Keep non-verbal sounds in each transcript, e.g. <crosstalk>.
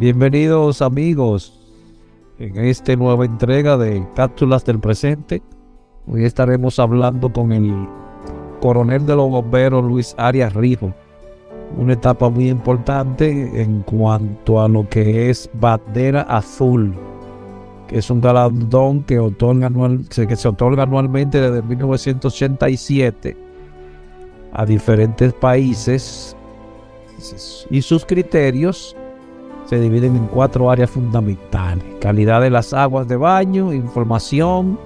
Bienvenidos amigos en esta nueva entrega de Cápsulas del Presente. Hoy estaremos hablando con el coronel de los bomberos Luis Arias Rijo. Una etapa muy importante en cuanto a lo que es bandera azul, que es un galardón que, otorga anual, que se otorga anualmente desde 1987 a diferentes países y sus criterios se dividen en cuatro áreas fundamentales. Calidad de las aguas de baño, información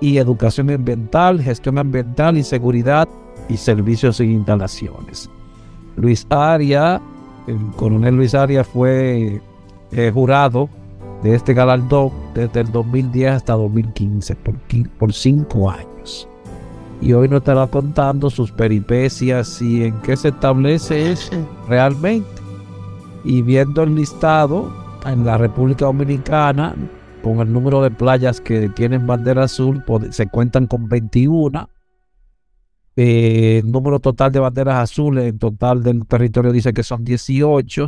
y educación ambiental, gestión ambiental y seguridad y servicios e instalaciones. Luis Aria, el coronel Luis Aria fue eh, jurado de este galardón desde el 2010 hasta 2015, por, por cinco años. Y hoy nos estará contando sus peripecias y en qué se establece realmente y viendo el listado en la República Dominicana, con el número de playas que tienen bandera azul, se cuentan con 21. Eh, el número total de banderas azules en total del territorio dice que son 18.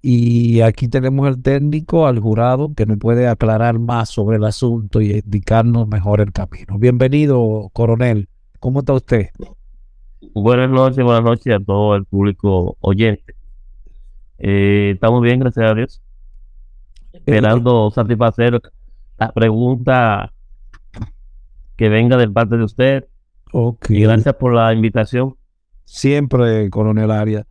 Y aquí tenemos el técnico, al jurado, que nos puede aclarar más sobre el asunto y indicarnos mejor el camino. Bienvenido, coronel. ¿Cómo está usted? Buenas noches, buenas noches a todo el público oyente. Eh, estamos bien, gracias a Dios. Esperando satisfacer la pregunta que venga del parte de usted. Okay. Y gracias por la invitación. Siempre, coronel Arias.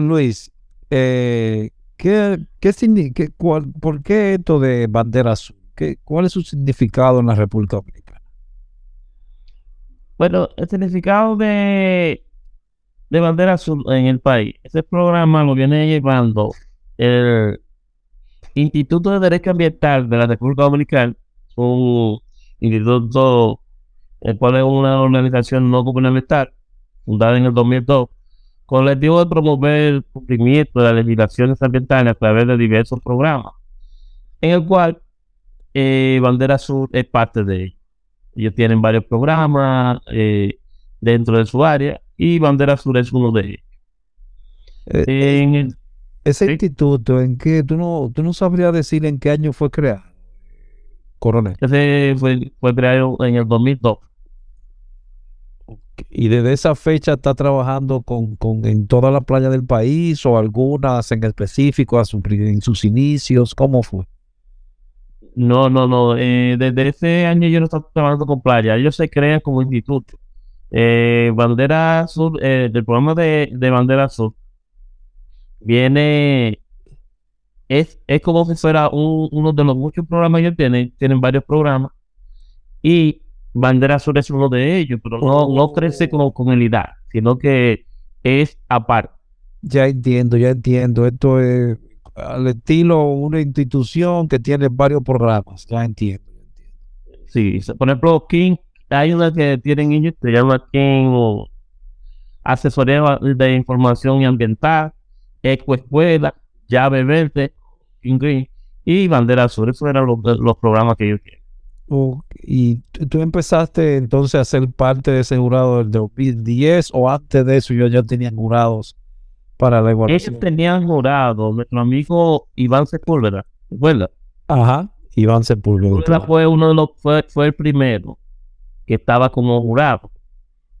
Luis, eh, ¿qué, qué, cuál, ¿por qué esto de bandera azul? ¿Qué, ¿Cuál es su significado en la República Dominicana? Bueno, el significado de de bandera azul en el país. Ese programa lo viene llevando el Instituto de Derecho Ambiental de la República Dominicana, un instituto, el cual es una organización no gubernamental, fundada en el 2002, con el objetivo de promover el cumplimiento de las legislaciones ambientales a través de diversos programas, en el cual eh, Bandera Azul es parte de ellos. Ellos tienen varios programas eh, dentro de su área y Bandera Sur es uno de ellos. Eh, eh, ese instituto, ¿en qué? Tú no, tú no sabrías decir en qué año fue creado, coronel. Ese fue, creado en el 2002. Y desde esa fecha está trabajando con, con en toda la playa del país o algunas en específico a en sus inicios. ¿Cómo fue? No, no, no. Eh, desde ese año yo no estoy trabajando con playa. Ellos se crean como instituto. Eh, Bandera Sur, eh, del programa de, Bandera Sur, viene, es, es como si fuera uno de los muchos programas que tienen, tienen varios programas, y Bandera Sur es uno de ellos, pero no, no crece como comunidad, sino que es aparte. Ya entiendo, ya entiendo. Esto es al estilo una institución que tiene varios programas, ya entiendo. Sí, por ejemplo, King, hay una que tienen ellos, se llama King Asesoría de Información y Ambiental, Eco Escuela, Llave Verde, King Green y Bandera Azul. Esos eran los, los programas que ellos tienen. y tú empezaste entonces a ser parte de ese jurado del 2010 o antes de eso yo ya tenía jurados para la evaluación. Ellos tenían jurado, nuestro amigo Iván Sepúlveda, ¿recuerda? Ajá, Iván Sepúlveda. fue uno de los, fue, fue el primero que estaba como jurado.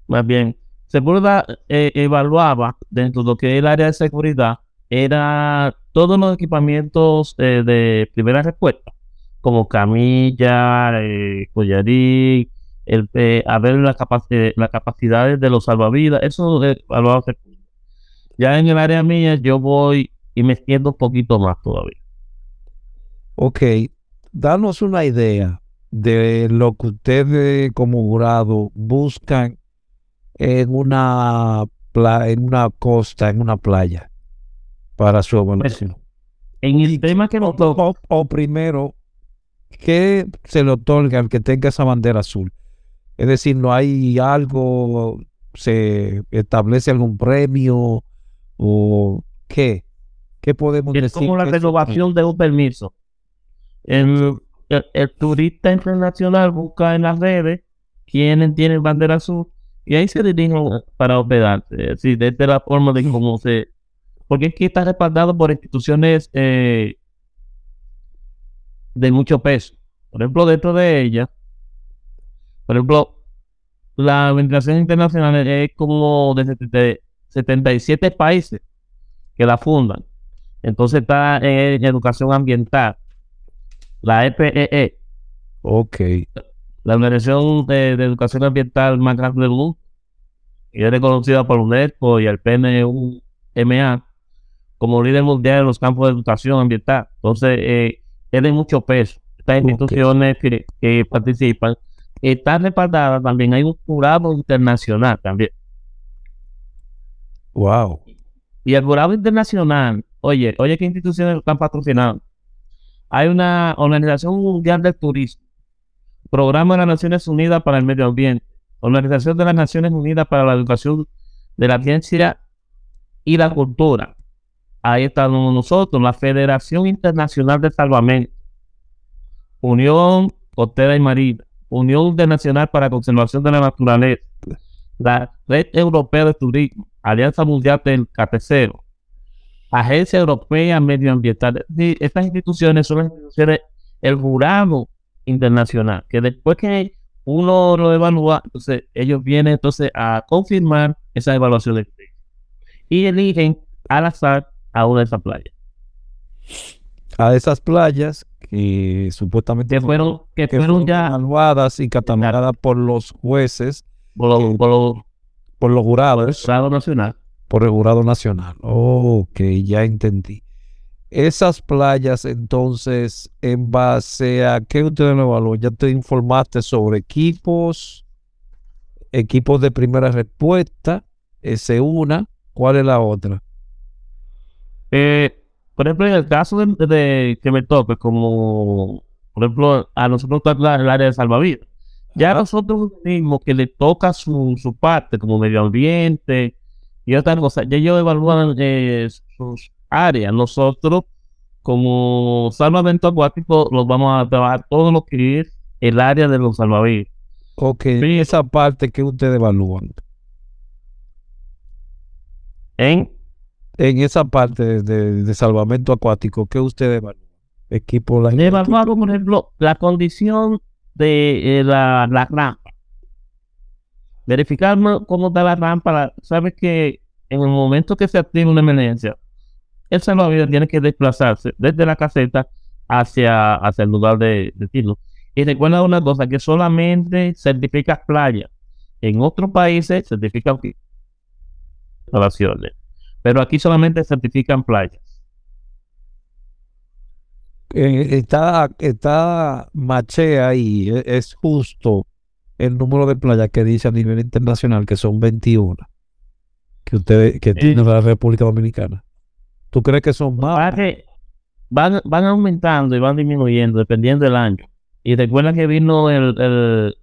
Más bien, Sepúlveda eh, evaluaba dentro de lo que es el área de seguridad, era todos los equipamientos eh, de primera respuesta, como camilla, eh, collarín, eh, a ver capacidad las capacidades de los salvavidas, eso evaluaba Sepúlveda. Ya en el área mía yo voy y me extiendo un poquito más todavía. Ok, danos una idea de lo que ustedes como jurado buscan en una, en una costa, en una playa, para su evaluación. En el tema que nos o, o, primero, ¿qué se le otorga al que tenga esa bandera azul? Es decir, ¿no hay algo, se establece algún premio o qué? ¿Qué podemos es decir? como la renovación de un permiso. El, el, turista internacional busca en las redes quiénes tienen bandera azul y ahí se dirigen para hospedarse. Sí, desde la forma de cómo se. Porque es que está respaldado por instituciones eh, de mucho peso. Por ejemplo, dentro de ella, por ejemplo, la Organización Internacional es como de, de 77 países que la fundan. Entonces está en educación ambiental, la EPEE. E. Ok. La Organización de, Educación Ambiental más grande del mundo. Y es reconocida por UNESCO y el PNUMA como líder mundial en los campos de educación ambiental. Entonces, eh, de mucho peso. Estas instituciones que, que participan están respaldadas también. Hay un jurado internacional también. Wow. Y el jurado internacional, oye, oye qué instituciones están patrocinando. Hay una Organización Mundial del Turismo, Programa de las Naciones Unidas para el Medio Ambiente, Organización de las Naciones Unidas para la Educación de la Ciencia y la Cultura. Ahí estamos nosotros, la Federación Internacional de Salvamento, Unión Costera y Marina, Unión Internacional para la Conservación de la Naturaleza, la Red Europea de Turismo, Alianza Mundial del Cafecero, Agencia Europea Medioambiental. Estas instituciones son las instituciones, el jurado internacional, que después que uno lo evalúa, entonces ellos vienen entonces a confirmar esa evaluación de y eligen al azar a una de esas playas. A esas playas que supuestamente fueron, que, fueron ya evaluadas y catalogadas por los jueces, por los, por los jurados. Jurado Nacional. Por el Jurado Nacional. ok, ya entendí. Esas playas, entonces, en base a qué usted lo evaluó, ya te informaste sobre equipos, equipos de primera respuesta, ese una, ¿cuál es la otra? Eh, por ejemplo, en el caso de, que me toque, como por ejemplo, a nosotros en el área de salvavidas, ya nosotros mismos que le toca su, su parte como medio ambiente y otras cosas, ya ellos evalúan eh, sus áreas. Nosotros, como salvamento acuático, los vamos a trabajar todo lo que es el área de los salvavidas. Ok, esa parte que ustedes evalúan. En, en esa parte de, salvamento acuático, ¿qué ustedes evalúan? Equipo la Evaluamos, por ejemplo, la condición de eh, la, rampa. Verificar cómo está la rampa. Sabes que en el momento que se activa una emergencia, el salvavidas tiene que desplazarse desde la caseta hacia, hacia el lugar de, de. Y recuerda una cosa, que solamente certifica playa. En otros países certifican instalaciones. Pero aquí solamente certifican playas. Eh, está, está machea ahí, e, es justo el número de playas que dice a nivel internacional que son 21 que ustedes que tiene la República Dominicana. ¿Tú crees que son más? van, van aumentando y van disminuyendo dependiendo del año. Y recuerda que vino el, el,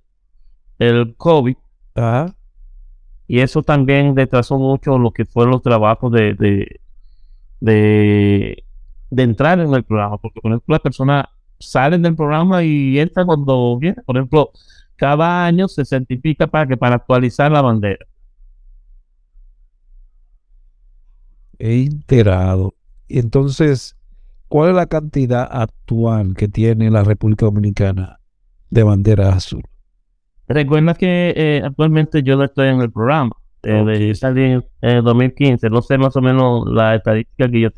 el COVID Ajá. y eso también retrasó mucho lo que fueron los trabajos de, de, de, de entrar en el programa, porque por ejemplo las personas salen del programa y entran cuando vienen. Por ejemplo, cada año se certifica para que para actualizar la bandera. He enterado. Y entonces, ¿cuál es la cantidad actual que tiene la República Dominicana de banderas azul? Recuerda que eh, actualmente yo no estoy en el programa. Eh, de- yo salí en en 2015. No sé más o menos la estadística que ellos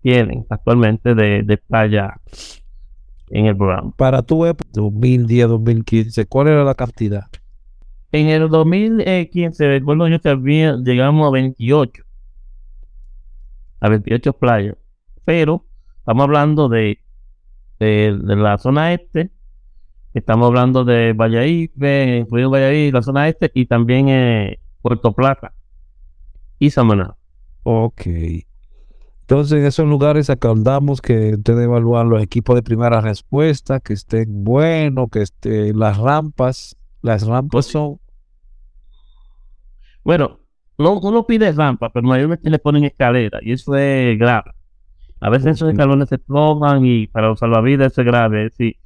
tienen actualmente de, de playa en el programa. Para tu época, 2010, 2015, ¿cuál era la cantidad? En el 2015, recuerdo yo que había, llegamos a 28. A 28 playas. Pero estamos hablando de, de, de la zona este. Estamos hablando de Valladolid, incluido Valladolid, la zona este, y también eh, Puerto Plata y Samaná. Ok. Entonces, en esos lugares acordamos que ustedes evalúan los equipos de primera respuesta, que estén buenos, que estén las rampas. Las rampas son. Bueno, no, uno pide rampa, pero mayormente le ponen escalera y eso es grave. A veces esos escalones se explotan y para los salvavidas eso es grave. Decir,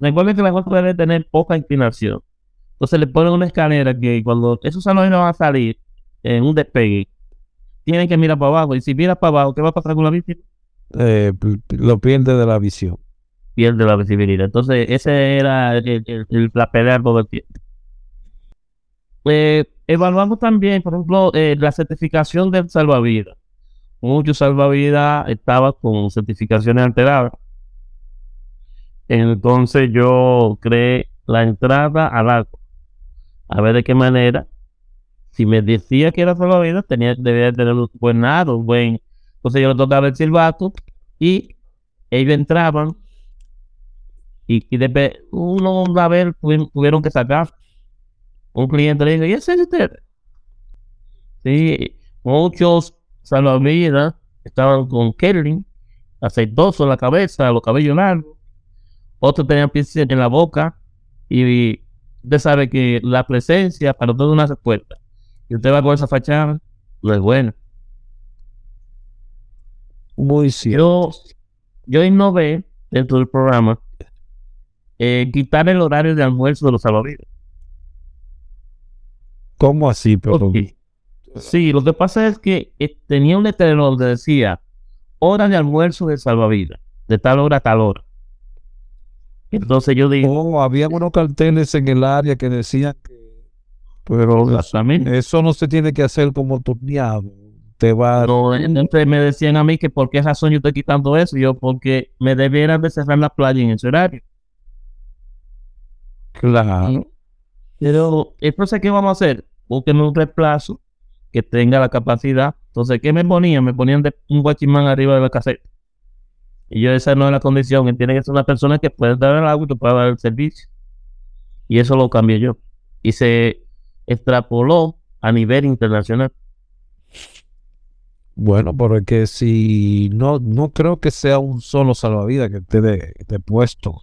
recuerden que la cosa debe tener poca inclinación. Entonces le ponen una escalera que cuando esos salvavidas van a salir en un despegue, tienen que mirar para abajo. Y si miras para abajo, ¿qué va a pasar con la víctima? eh, lo pierde de la visión. Pierde la visibilidad. Entonces, ese era el, el- el- la pelea todo el tiempo. Eh, evaluamos también, por ejemplo, eh, la certificación del salvavidas. Muchos salvavidas estaban con certificaciones alteradas. Entonces yo creé la entrada al agua. A ver de qué manera. Si me decía que era salvavidas, tenía, debía tener un buen nado, un buen. Entonces yo le tocaba el silbato y ellos entraban y, y después uno una vez tuvi- tuvieron que sacar un cliente le dice, ¿y ese es usted? Sí, muchos salvavidas estaban con Kerling, aceitoso en la cabeza, los cabellos largos, otros tenían pincel en la boca y usted sabe que la presencia para todo una respuesta. Y usted va con esa fachada, no es bueno. Muy cierto. Yo, yo innové dentro del programa eh, quitar el horario de almuerzo de los salvavidas. ¿Cómo así? Pero, Ok. Sí, lo que pasa es que eh, tenía un letrero donde decía hora de almuerzo de salvavidas, de tal hora a tal hora. Entonces yo dije, Oh, habían unos carteles en el área que decían que. Pero eso no se tiene que hacer como turneado. Te va. No, entonces me decían a mí que por qué razón yo estoy quitando eso. Yo, porque me debieran de cerrar la playa en ese horario. Claro. Pero entonces, ¿qué vamos a hacer? Busquen un reemplazo que tenga la capacidad. Entonces, ¿qué me ponían? Me ponían de un guachimán arriba de la caseta. Y yo, esa no es la condición. Tiene que ser una persona que pueda dar el agua y que pueda dar el servicio. Y eso lo cambié yo. Y se extrapoló a nivel internacional. Bueno, pero es que si no, no creo que sea un solo salvavidas que esté de, de puesto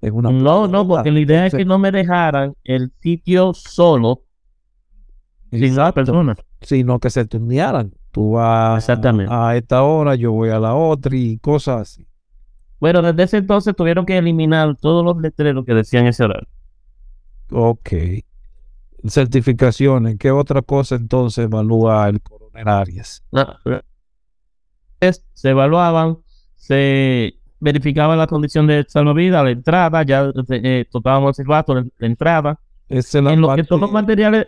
en una. No, no, porque la idea es que no me dejaran el sitio solo sin la exacto, persona. Sino que se turnearan. Tú vas Exactamente. a esta hora, yo voy a la otra y cosas así. Bueno, desde ese entonces tuvieron que eliminar todos los letreros que decían ese horario. Ok. Certificaciones. ¿Qué otra cosa entonces evalúa el coronel Arias? Se evaluaban, se verificaba la condición de salvavidas, la entrada, ya eh, tocábamos el silbato, la, la entrada, Esa es la en lo que parte- todos los materiales,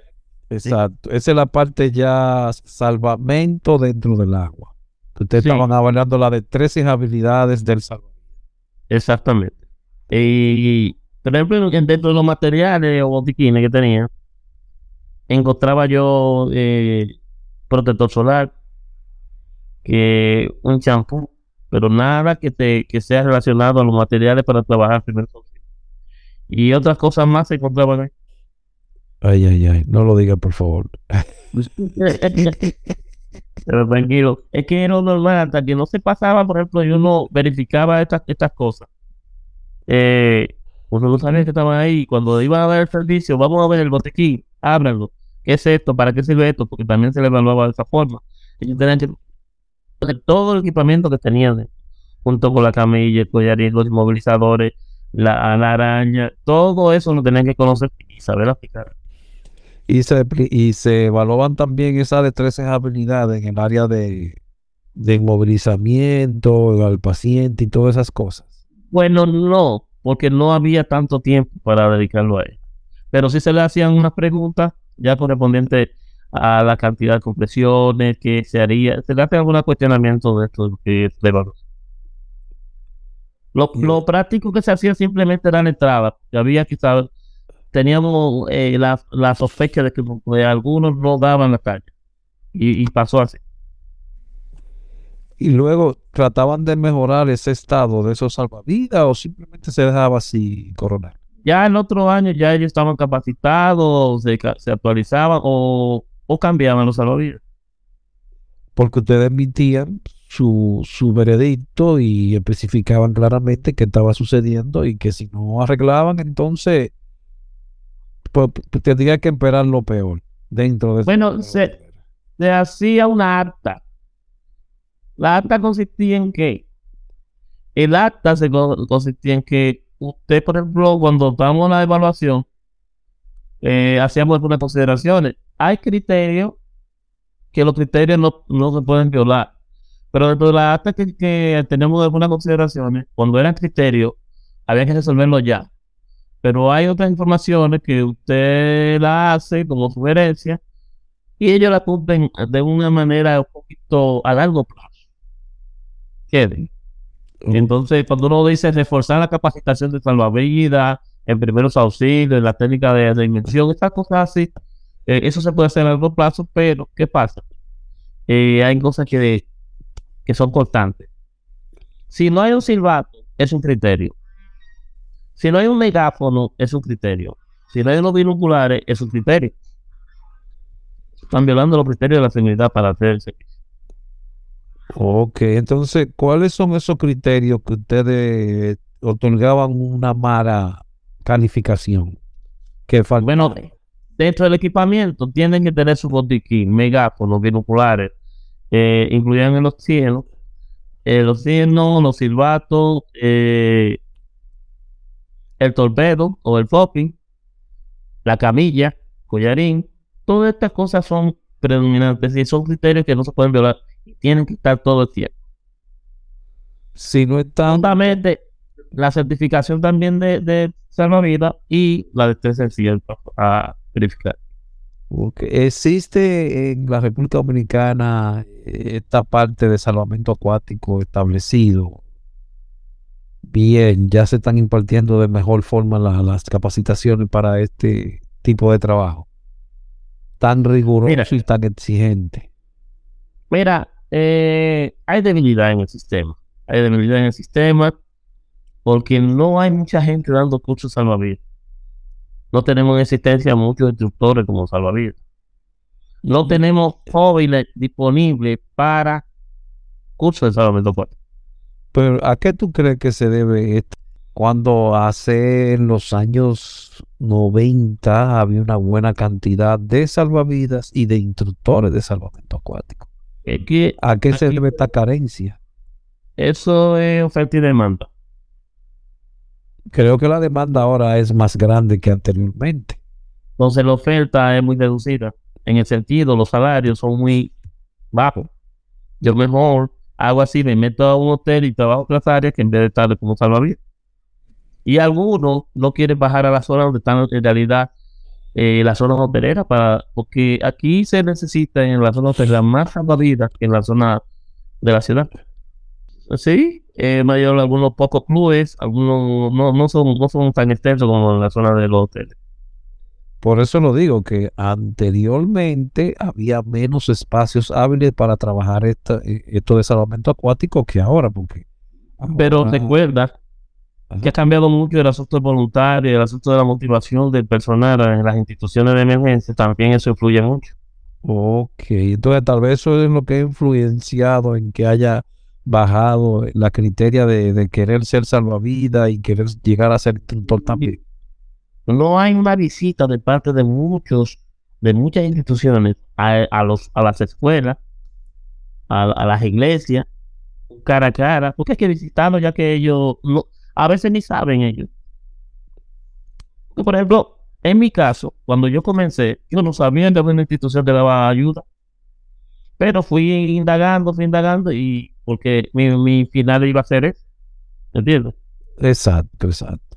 Exacto. Esa es la parte ya salvamento dentro del agua. Ustedes Sí. estaban hablando la de tres inhabilidades del salvamento. exactamente. Y, por ejemplo, en- dentro de los materiales o botiquines que tenía, encontraba yo eh, protector solar, que un champú, pero nada que, te, que sea relacionado a los materiales para trabajar primer. Y otras cosas más se encontraban ahí. Ay, ay, ay. No lo diga, por favor. Pero tranquilo, es que era normal hasta que no se pasaba, por ejemplo, yo no verificaba estas, estas cosas. Eh, uno no sabía que estaban ahí. Cuando iban a dar el servicio, vamos a ver el botequín, ábranlo. ¿Qué es esto? ¿Para qué sirve esto? Porque también se le evaluaba de esa forma. Ellos tenían que todo el equipamiento que tenían, junto con la camilla, el collarín, los inmovilizadores, la, araña, todo eso lo tenían que conocer y saber aplicar. Y se, y se evaluaban también esas destrezas habilidades en el área de, de inmovilizamiento al paciente y todas esas cosas. Bueno, no, porque no había tanto tiempo para dedicarlo a él. Pero sí se le hacían unas preguntas ya correspondientes a la cantidad de compresiones que se haría. Se le hace algún cuestionamiento de esto de Lo, lo práctico que se hacía simplemente era la entrada. había quizás, teníamos eh, la, la, sospecha de que algunos no daban la calle. Y, y pasó así. Y luego trataban de mejorar ese estado de esos salvavidas o simplemente se dejaba así coronar. Ya en otro año ya ellos estaban capacitados, se, se actualizaban o o cambiaban los salvavidas. Porque ustedes emitían su, su veredicto y especificaban claramente qué estaba sucediendo y que si no arreglaban, entonces pues, pues tendría que esperar lo peor dentro de Bueno, se, se hacía una acta. La acta consistía en que el acta se consistía en que usted, por ejemplo, cuando en la evaluación, eh, hacíamos algunas consideraciones hay criterios que los criterios no, se pueden violar. Pero dentro de la acta que, tenemos algunas consideraciones, cuando eran criterios, había que resolverlo ya. Pero hay otras informaciones que usted la hace como sugerencia y ellos la cumplen de una manera un poquito a largo plazo. Entonces, cuando uno dice reforzar la capacitación de salvavidas, en primeros auxilios, en la técnica de, de invención, estas cosas así, eh, eso se puede hacer a largo plazo, pero ¿qué pasa? Eh, hay cosas que, que son constantes. Si no hay un silbato, es un criterio. Si no hay un megáfono, es un criterio. Si no hay unos binoculares, es un criterio. Están violando los criterios de la seguridad para hacer el servicio. Ok, entonces, ¿cuáles son esos criterios que ustedes otorgaban una mala calificación? Que bueno, dentro del equipamiento tienen que tener su botiquín, megáfonos, binoculares, eh, incluyen el oxígeno, el oxígeno, los silbatos, eh, el torpedo o el popping, la camilla, collarín, todas estas cosas son predominantes y son criterios que no se pueden violar tienen que estar todo el tiempo. Si no están... la certificación también de, de salvavidas y la destreza en cierto a verificar. ¿Existe en la República Dominicana eh, esta parte de salvamento acuático establecido? Bien, ya se están impartiendo de mejor forma las capacitaciones para este tipo de trabajo. Tan riguroso y tan exigente. Mira, eh, hay debilidad en el sistema. Hay debilidad en el sistema porque no hay mucha gente dando cursos salvavidas no tenemos en existencia muchos instructores como salvavidas. No tenemos jóvenes disponibles para cursos de salvamento Pero ¿a qué tú crees que se debe esto? Cuando hace en los años 90 había una buena cantidad de salvavidas y de instructores de salvamento acuático. ¿A qué se debe esta carencia? Eso es oferta y demanda creo que la demanda ahora es más grande que anteriormente. Entonces la oferta es muy reducida. En el sentido, los salarios son muy bajos. Yo mejor hago así, me meto a un hotel y trabajo otras áreas que en vez de estar como salvavidas. Y algunos no quieren bajar a la zona donde están en realidad eh, las zonas hoteleras, para, porque aquí se necesita en la zona hotelera más salvavidas que en la zona de la ciudad. Sí, eh, mayor algunos pocos clubes, algunos no, no, son, no son tan extensos como en la zona de los hoteles. Por eso lo digo, que anteriormente había menos espacios hábiles para trabajar esta, eh, esto de salvamento acuático que ahora, porque... Pero recuerda que ha cambiado mucho el asunto voluntario, el asunto de la motivación del personal en las instituciones de emergencia, también eso influye mucho. Ok, entonces tal vez eso es lo que ha influenciado en que haya bajado la criteria de, de querer ser salvavidas y querer llegar a ser instructor también. No hay una visita de parte de muchos, de muchas instituciones a, a los, a las escuelas, a, a las iglesias, cara a cara, porque hay que visitarlos ya que ellos no, a veces ni saben ellos. Por ejemplo, en mi caso, cuando yo comencé, yo no sabía de una institución que daba ayuda. Pero fui indagando, fui indagando y porque mi, final iba a ser eso. ¿Entiendes? Exacto, exacto.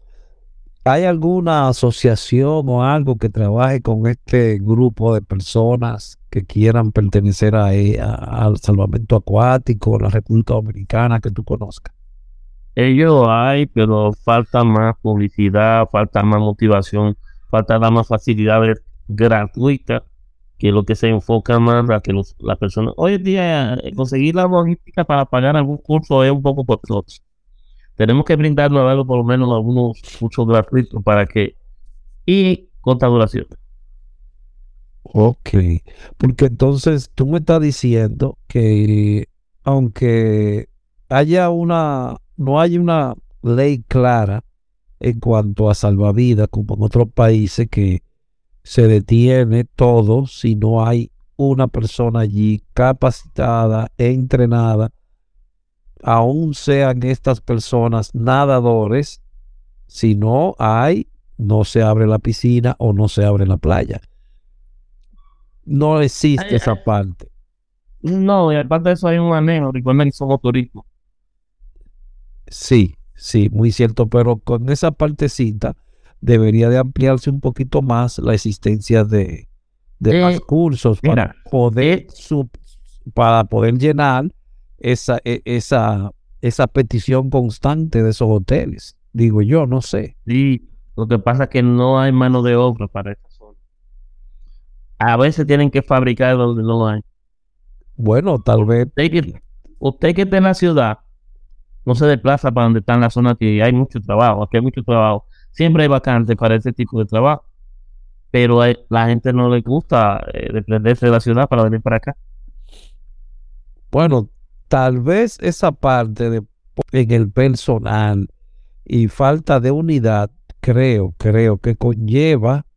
¿Hay alguna asociación o algo que trabaje con este grupo de personas que quieran pertenecer a, a- al salvamento acuático, la República Dominicana, que tú conozcas? Ellos hay, pero falta más publicidad, falta más motivación, falta más facilidades gratuitas que lo que se enfoca más a que las personas. Hoy en día, eh, conseguir la logística para pagar algún curso es un poco costoso. Tenemos que brindarnos algo, por lo menos algunos cursos gratuitos para que. Y corta duración. Ok, porque entonces tú me estás diciendo que aunque haya una, no hay una ley clara en cuanto a salvavidas, como en otros países que se detiene todo si no hay una persona allí capacitada, entrenada, aún sean estas personas nadadores, si no hay, no se abre la piscina o no se abre la playa. No existe Ay, esa ay. parte. No, y aparte de eso hay un. Recuerden que somos turismo. Sí, sí, muy cierto, pero con esa partecita debería de ampliarse un poquito más la existencia de, de más Eh, cursos para Mira, poder eh, sub- para poder llenar esa, e- esa, esa petición constante de esos hoteles. Digo yo, no sé. Sí, lo que pasa es que no hay mano de obra para esa zona. A veces tienen que fabricar donde no hay. Bueno, tal vez, Usted que, usted que está en la ciudad, no se desplaza para donde está en la zona que hay mucho trabajo. Aquí hay mucho trabajo. Siempre hay vacantes para ese tipo de trabajo. Pero hay- la gente no le gusta eh, de la ciudad para venir para acá. bueno, tal vez esa parte de en el personal y falta de unidad, creo, creo que conlleva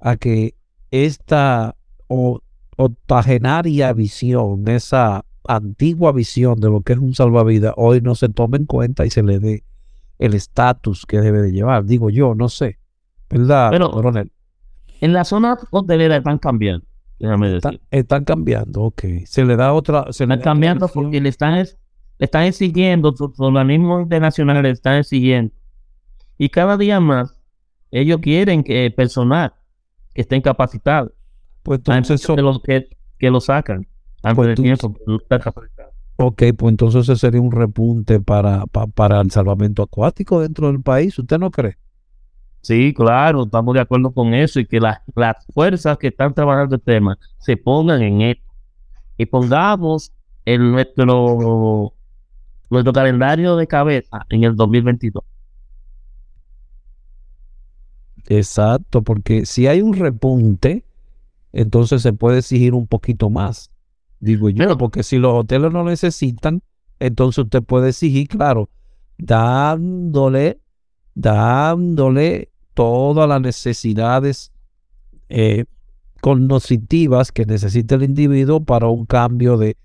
a que esta octogenaria visión, esa antigua visión de lo que es un salvavidas, hoy no se tome en cuenta y se le dé el estatus que debe de llevar. Digo yo, no sé. ¿Verdad, Pero- coronel? En la zona hotelera están cambiando. Déjame Está- decir. están cambiando, ok. Se le da otra... Se le Están cambiando porque le están, es- le están exigiendo, sus organismos internacionales le están exigiendo. Y cada día más, ellos quieren que personal que estén capacitados. Pues entonces, muchos que, eso- lo, que, que lo sacan antes Pues tú- capacitados. ok, pues entonces ese sería un repunte para, pa- para el salvamento acuático dentro del país. ¿Usted no cree? Sí, claro, estamos de acuerdo con eso y que las, las fuerzas que están trabajando el tema se pongan en esto y pongamos en nuestro, nuestro calendario de cabeza en el 2022. Exacto, porque si hay un repunte, entonces se puede exigir un poquito más, digo yo, Pero- porque si los hoteles no necesitan, entonces usted puede exigir, claro, dándole, dándole todas las necesidades eh, cognitivas que necesita el individuo para un cambio de,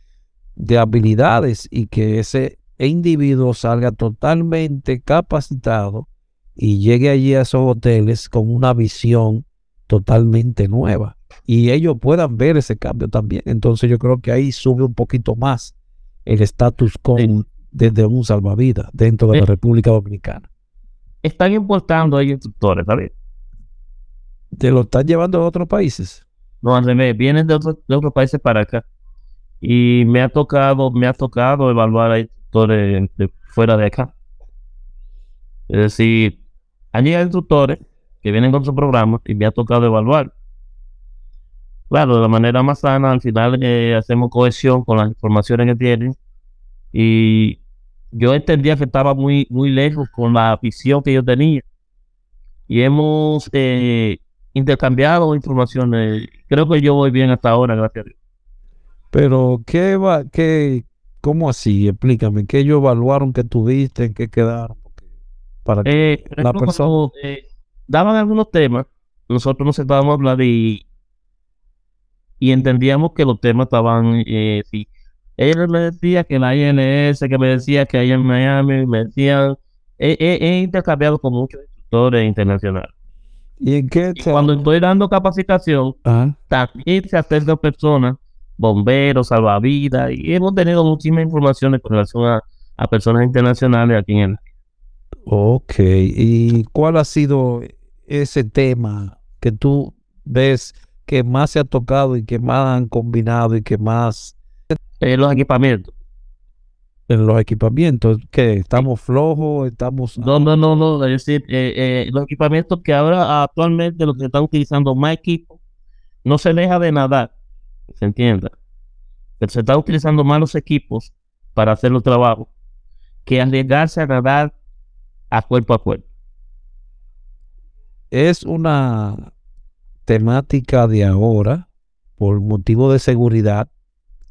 de habilidades y que ese individuo salga totalmente capacitado y llegue allí a esos hoteles con una visión totalmente nueva y ellos puedan ver ese cambio también. Entonces yo creo que ahí sube un poquito más el estatus quo Sí. desde un salvavidas dentro de la. República Dominicana. Están importando ahí instructores, ¿sabes? ¿Te lo están llevando a otros países? No, al revés, vienen de otros, de otros países para acá. Y me ha tocado, me ha tocado evaluar a instructores de fuera de acá. Es decir, han llegado instructores que vienen con su programa y me ha tocado evaluar. Claro, de la manera más sana, al final eh, hacemos cohesión con las informaciones que tienen. Y yo entendía que estaba muy, muy lejos con la visión que yo tenía. Y hemos eh, intercambiado informaciones. Creo que yo voy bien hasta ahora, gracias a Dios. Pero, ¿qué va, qué, cómo así? Explícame, ¿qué ellos evaluaron que tuviste, en qué quedaron? Para que Eh, la persona... cuando, eh, daban algunos temas, nosotros nos sentábamos a hablar y, y entendíamos que los temas estaban, eh, sí. Él me decía que la INS, que me decía que ahí en Miami, me decían, he, he- he intercambiado con muchos instructores internacionales. ¿Y en qué Y cuando estoy dando capacitación, también se acercan personas, bomberos, salvavidas, y hemos tenido muchísimas informaciones con relación a, a personas internacionales aquí en el ok. ¿Y cuál ha sido ese tema que tú ves que más se ha tocado y que más han combinado y que más eh, los equipamientos. en los equipamientos? que ¿Estamos flojos? ¿Estamos...? No, no, no, no, es decir, eh, eh, los equipamientos que ahora actualmente los que están utilizando más equipos, no se deja de nadar, se entienda. Pero se están utilizando más los equipos para hacer los trabajos que arriesgarse a nadar a cuerpo a cuerpo. Es una temática de ahora, por motivo de seguridad,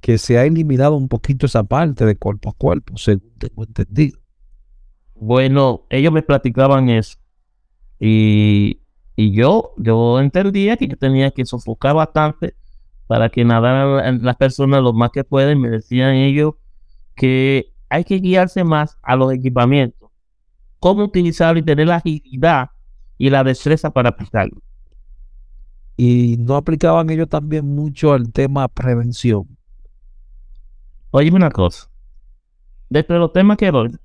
que se ha eliminado un poquito esa parte de cuerpo a cuerpo, según tengo entendido. Bueno, ellos me platicaban eso. Y, y yo, yo entendía que tenía que sofocar bastante para que nadaran las personas lo más que pueden. Me decían ellos que hay que guiarse más a los equipamientos. Cómo utilizarlo y tener la agilidad y la destreza para aplicarlo. Y no aplicaban ellos también mucho al tema prevención. Oye, una cosa. Dentro de los temas que doy,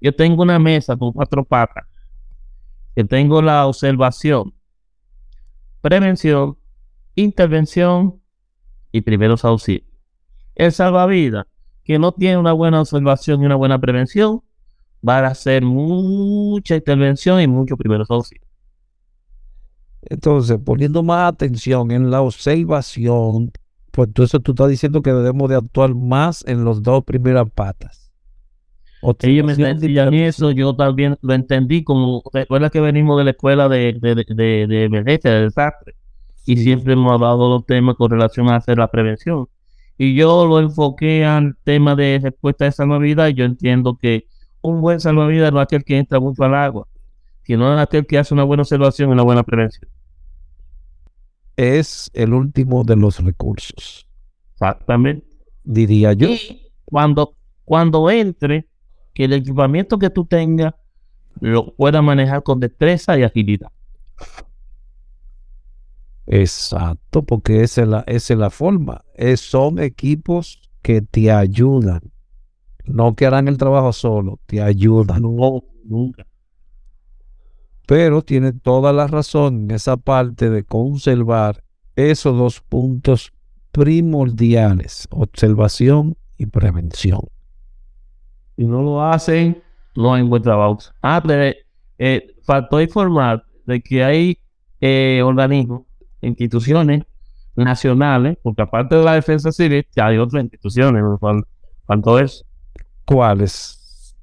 yo tengo una mesa con cuatro patas. Que tengo la observación, prevención, intervención y primeros auxilios. El salvavidas, que no tiene una buena observación y una buena prevención, va a hacer mucha intervención y muchos primeros auxilios. Entonces, poniendo más atención en la observación, pues entonces tú estás diciendo que debemos de actuar más en los dos primeras patas. Ellos me prevención. eso, yo también lo entendí como, recuerda que venimos de la escuela de, de, de, de, de emergencia, de desastre, y Sí. siempre hemos hablado los temas con relación a hacer la prevención. Y yo lo enfoqué al tema de respuesta de salvavidas, y yo entiendo que un buen salvavidas no es aquel que entra mucho al agua, sino es aquel que hace una buena observación y una buena prevención. Es el último de los recursos, Exactamente. diría yo. Y cuando, cuando entre, que el equipamiento que tú tengas lo pueda manejar con destreza y agilidad. Exacto, porque esa es la, esa es la forma. Es- son equipos que te ayudan. No que harán el trabajo solo, te ayudan. No, nunca. Pero tiene toda la razón en esa parte de conservar esos dos puntos primordiales, observación y prevención. Si no lo hacen, no hay buen trabajo. Ah, pero eh, faltó informar de que hay eh, organismos, instituciones nacionales, porque aparte de la defensa civil, ya hay otras instituciones, ¿no? Fal- faltó eso. ¿Cuáles?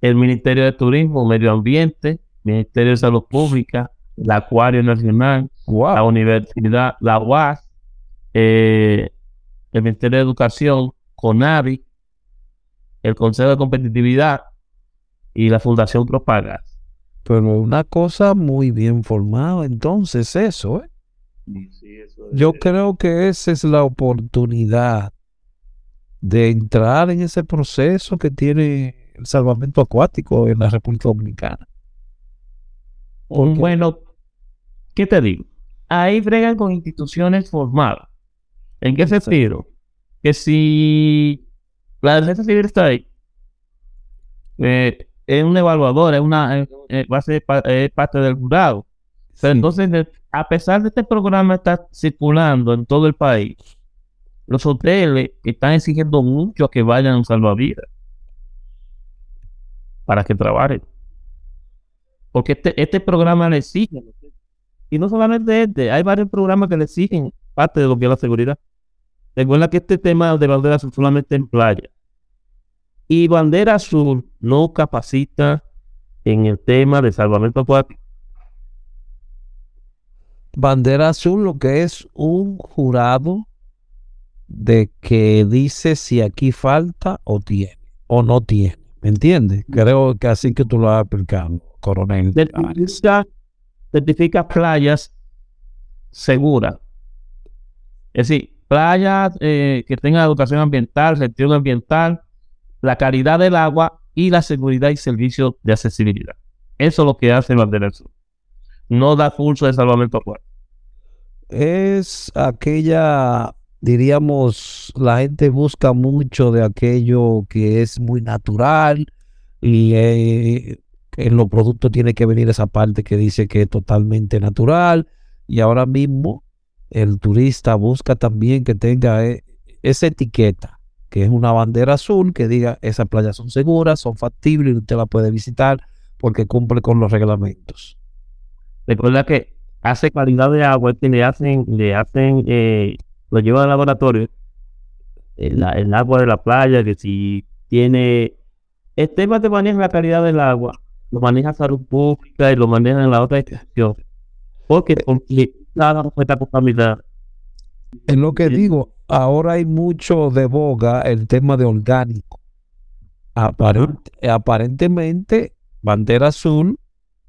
El Ministerio de Turismo, Medio Ambiente, Ministerio de Salud Pública, el Acuario Nacional, la. Universidad, la UAS, eh, el Ministerio de Educación, CONAVI, el Consejo de Competitividad y la Fundación Propagas. Pero una cosa muy bien formada, entonces eso, ¿eh? Yo creo que esa es la oportunidad de entrar en ese proceso que tiene el salvamento acuático en la República Dominicana. Porque- Bueno, ¿qué te digo? Ahí fregan con instituciones formadas. ¿En qué sentido? Que si la defensa civil está ahí, eh, es un evaluador, es una, eh, eh, va a ser pa- eh, parte del jurado. Sí. entonces, de- a pesar de este programa estar circulando en todo el país, los hoteles están exigiendo mucho a que vayan salvavidas para que trabajen. Porque este, este programa le exige. Y no solamente este, hay varios programas que le exigen parte de lo que es la seguridad. Recuerda que este tema de bandera azul solamente en playa. Y bandera azul no capacita en el tema de salvamento acuático. Bandera azul lo que es un jurado de que dice si aquí falta o tiene o no tiene. ¿Me entiendes? Creo que así que tú lo has explicado, coronel. Certifica, certifica playas seguras. Es decir, playas eh, que tengan educación ambiental, gestión ambiental, la calidad del agua y la seguridad y servicios de accesibilidad. Eso es lo que hace Bandera Azul. No da curso de salvamento acuático. es aquella, diríamos, la gente busca mucho de aquello que es muy natural y eh, en los productos tiene que venir esa parte que dice que es totalmente natural y ahora mismo el turista busca también que tenga eh, esa etiqueta, que es una bandera azul que diga esas playas son seguras, son factibles y usted la puede visitar porque cumple con los reglamentos. Recuerda que hace calidad de agua, que le hacen, le hacen, eh, lo llevan al laboratorio, el, el agua de la playa, que si tiene, el tema de manejar la calidad del agua, lo maneja salud pública y lo maneja en la otra institución. Porque, nada no está contaminada. Es lo que digo, ahora hay mucho de boga el tema de orgánico. Aparent- aparentemente, bandera azul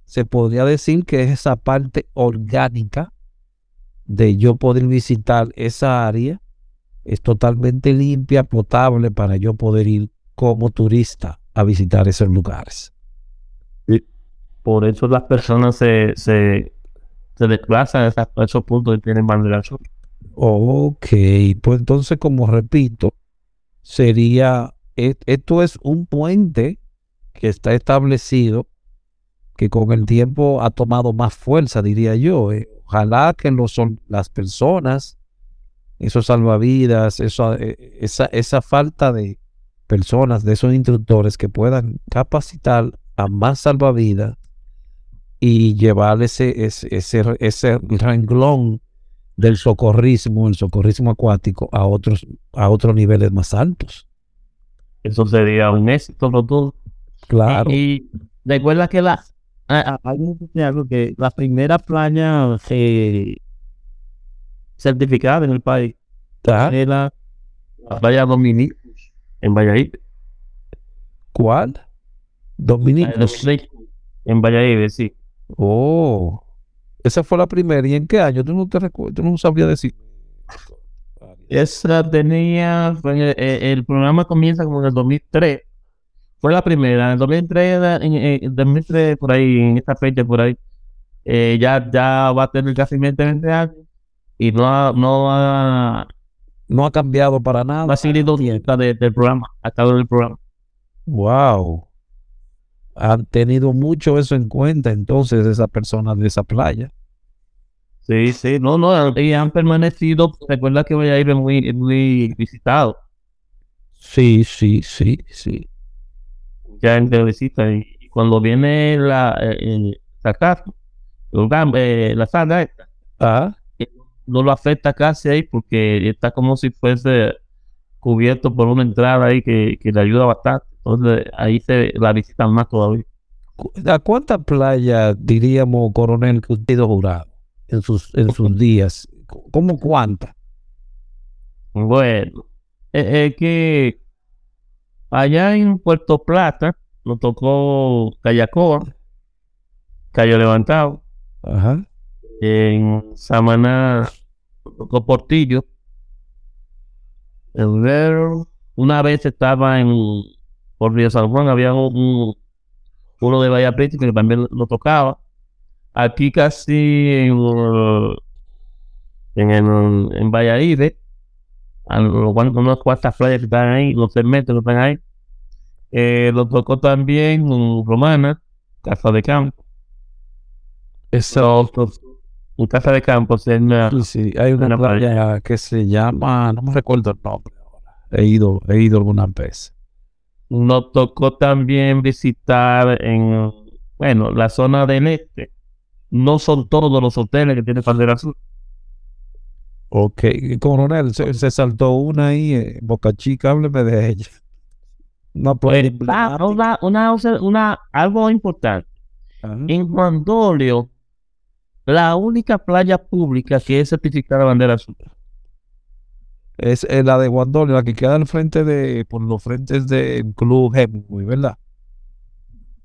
se podría decir que es esa parte orgánica de yo poder visitar esa área. Es totalmente limpia, potable para yo poder ir como turista a visitar esos lugares. Por eso las personas se, se, se desplazan a, esos puntos que tienen bandera azul. Ok, pues entonces, como repito, sería, e- esto es un puente que está establecido, que con el tiempo ha tomado más fuerza, diría yo. eh. Ojalá que los, son- las personas, esos salvavidas, eso, eh, esa, esa falta de personas, de esos instructores que puedan capacitar a más salvavidas y llevar ese, ese, ese, ese renglón del socorrismo, el socorrismo acuático a otros, a otros niveles más altos. Eso sería un éxito rotundo. Claro. Y recuerda que la hay algo que la primera playa certificada en el país ¿Ah? es la, la playa Dominicus en Valladolid. ¿Cuál? Dominicus, En Valladolid, sí. Oh, esa fue la primera. ¿Y en qué año? Tú no te recuerdas, tú no sabías decir. Esa tenía, el, eh, el programa comienza como en el 2003. Fue la primera. En el 2003, era- en, en 2003 por ahí, en esta fecha por ahí, eh, ya, ya va a tener casi 20 años y no ha, no ha, No ha cambiado para no nada. ha seguido nunca de- del programa, ha estado en el programa. Wow. Han tenido mucho eso en cuenta entonces esas personas de esa playa. Sí, sí, no, no, y han permanecido, recuerda que Valladolid es muy, es muy visitado, Sí, sí, sí, sí. ya gente visita y, y cuando viene la, eh, gam- eh, la sala esta, Ah, no lo afecta casi ahí porque está como si fuese cubierto por una entrada ahí que, que le ayuda bastante. Entonces ahí se la visitan más todavía. ¿a cuántas playas diríamos, coronel, que usted ha ido jurado en sus, en sus días? ¿Cómo cuántas? Bueno, es, es que allá en Puerto Plata nos tocó Callacoa, Cayo Levantado, Ajá. en Samaná nos tocó Portillo. El una vez estaba en por Río San Juan, había un, un- uno de Bahía Príncipe que también lo tocaba. Aquí casi en, en, en, en Valladolid, a lo cual unas cuantas playas que están ahí, los segmentos que están ahí. Eh, lo tocó también en Romana, Casa de Campo. Esa, Los- en Casa de Campo, sí, sí, hay una playa. playa que se llama, no me recuerdo el nombre ahora. He ido, he ido algunas veces. Nos tocó también visitar en, bueno, la zona del este. No son todos los hoteles que tiene Bandera Azul. Ok, coronel, se, se saltó una ahí, eh, Boca Chica, hábleme de ella. Una playa Eh, ah, una, una, una, algo importante. Ajá. En Juan Dolio, en Valladolid, hay una playa que se llama Playa Dominicus. En Valladolid, sí. Ah, En Juan Dolio la única playa pública que es certificada bandera azul. Es eh, la de Guandoli, la que queda al frente de, por los frentes del Club Hemingway, ¿verdad?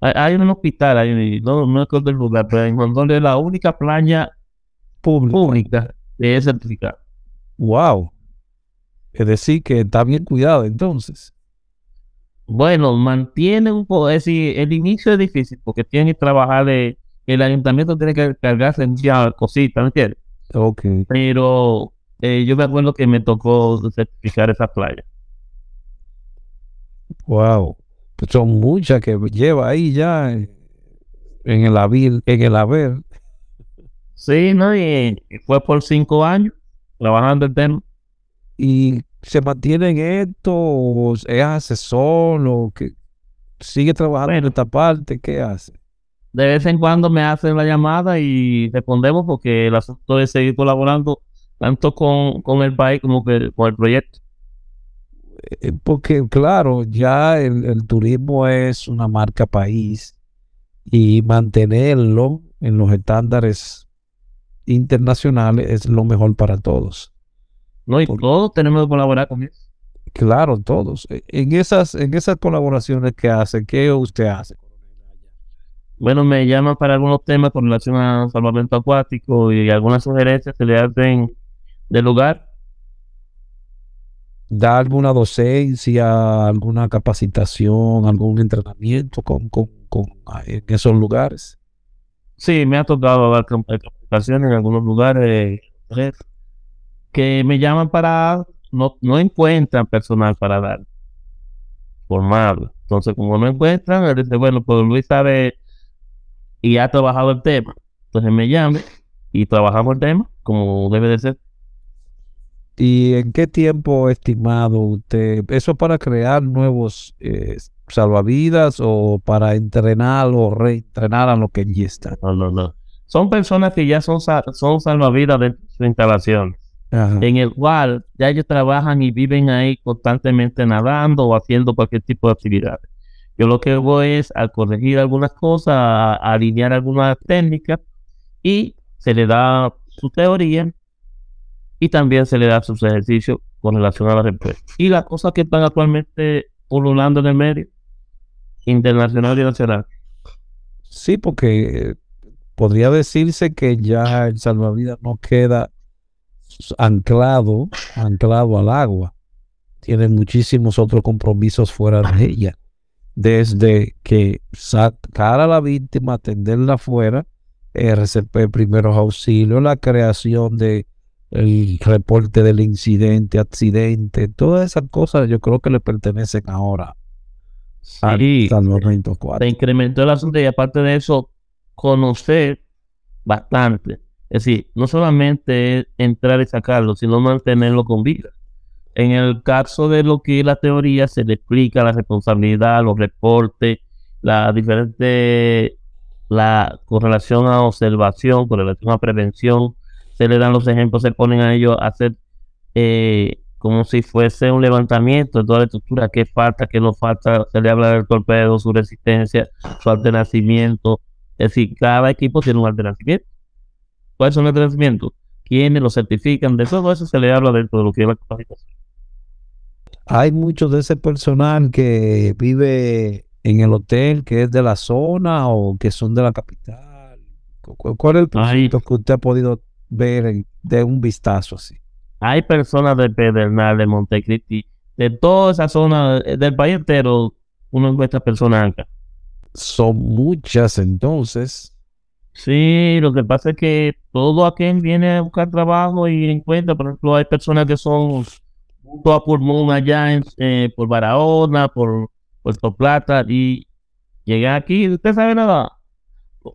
Hay, hay un hospital ahí, no, no recuerdo el lugar, pero en Guandoli es la única playa Pública. pública que es certificada. Wow. Es decir, que está bien cuidado entonces. Bueno, mantiene un poco, es decir, el inicio es difícil porque tiene que trabajar, de- el ayuntamiento tiene que cargarse en cositas, ¿me entiendes? Ok. Pero eh, yo me acuerdo que me tocó certificar esa playa. Wow. Pues son muchas que lleva ahí ya en el haber, en el haber. Sí, ¿no? Y, fue por cinco años trabajando el tema. y se mantiene en esto o es asesor o que sigue trabajando en esta parte, ¿qué hace? De vez en cuando me hacen la llamada y respondemos porque el asunto es seguir colaborando tanto con, con el país como que con el proyecto. Eh, Porque claro, ya el, el turismo es una marca país y mantenerlo en los estándares internacionales es lo mejor para todos. ¿no? Y todos tenemos que colaborar con eso. Claro, todos. E- En esas, en esas colaboraciones que hace, ¿qué usted hace? Bueno, me llaman para algunos temas con relación a salvamento acuático y algunas sugerencias se le hacen del lugar. ¿Da alguna docencia, alguna capacitación, algún entrenamiento con, con, con- ah, en esos lugares? Sí, me ha tocado dar eh, capacitación en algunos lugares eh, que me llaman para, no, no encuentran personal para dar formado. Entonces, como no encuentran, él dice, bueno, pues Luis sabe y ha trabajado el tema. Entonces me llame y trabajamos el tema como debe de ser. ¿Y en qué tiempo estimado usted? ¿Eso para crear nuevos eh, salvavidas o para entrenar o reentrenar a lo que ya está? No, no, no. Son personas que ya son, son salvavidas de su instalación. Ajá. en el cual ya ellos trabajan y viven ahí constantemente nadando o haciendo cualquier tipo de actividad. Yo lo que voy es a corregir algunas cosas, a, a alinear algunas técnicas y se le da su teoría y también se le da sus ejercicios con relación a la respuesta. Y las cosas que están actualmente pululando en el medio, internacional y nacional. Sí, porque eh, podría decirse que ya el salvavidas no queda anclado, anclado al agua. Tiene muchísimos otros compromisos fuera de ella. Desde que sacar a la víctima, atenderla afuera, RCP, primeros auxilios, la creación de el reporte del incidente, accidente, todas esas cosas yo creo que le pertenecen ahora al Sí, salvamento se acuático. incrementó el asunto y aparte de eso, conocer bastante. Es decir, no solamente entrar y sacarlo, sino mantenerlo con vida. En el caso de lo que es la teoría, se le explica la responsabilidad, los reportes, la diferente, la con relación a observación, con relación a prevención, se le dan los ejemplos, se ponen a ellos a hacer eh, como si fuese un levantamiento de toda la estructura, qué falta, qué no falta, se le habla del torpedo, su resistencia, su altenacimiento. Es decir, cada equipo tiene un altenacimiento. ¿Cuáles son los altenacimientos? ¿Quiénes lo certifican? De todo eso se le habla dentro de lo que es la capacitación. Hay mucho de ese personal que vive en el hotel, que es de la zona o que son de la capital. ¿Cu- cu- ¿Cuál es el proyecto que usted ha podido ver de un vistazo así? Hay personas de Pedernal, de Montecristi, de toda esa zona eh, del país entero, uno encuentra personas acá. Son muchas entonces. Sí, lo que pasa es que todo aquel viene a buscar trabajo y encuentra, por ejemplo, hay personas que son junto a pulmón allá en, eh, por Barahona, por Puerto Plata, y llegan aquí, ¿usted sabe nada?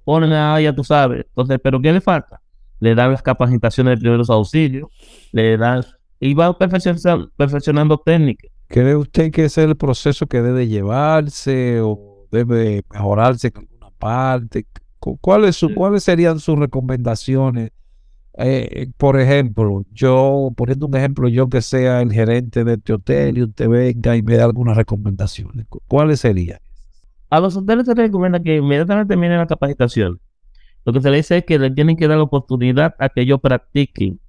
Ponen ahí, ya tú sabes. Entonces, ¿pero qué le falta? Le dan las capacitaciones de primeros auxilios, le dan, y van perfeccionando, perfeccionando técnicas. ¿Cree usted que ese es el proceso que debe llevarse o debe mejorarse en alguna parte? Cu- ¿Cuáles, su- ¿Cuáles serían sus recomendaciones? Eh, por ejemplo, yo, poniendo un ejemplo, yo que sea el gerente de este hotel y usted venga y me dé algunas recomendaciones. Cu- ¿Cuáles serían? A los hoteles se les recomienda que inmediatamente terminen la capacitación, Lo que se le dice es que le tienen que dar la oportunidad a que ellos practiquen,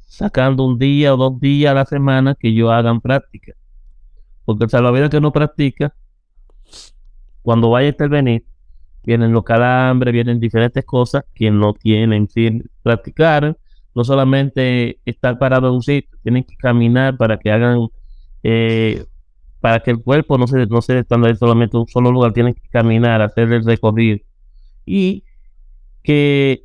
sacando un día o dos días a la semana que ellos hagan práctica. Porque el salvavidas que no practica, cuando vaya a intervenir, vienen los calambres, vienen diferentes cosas que no tienen sin practicar. No solamente estar parado en un sitio, tienen que caminar para que hagan, eh, para que el cuerpo no se, no se estandarice solamente en un solo lugar, tienen que caminar, hacer el recorrido. Y que,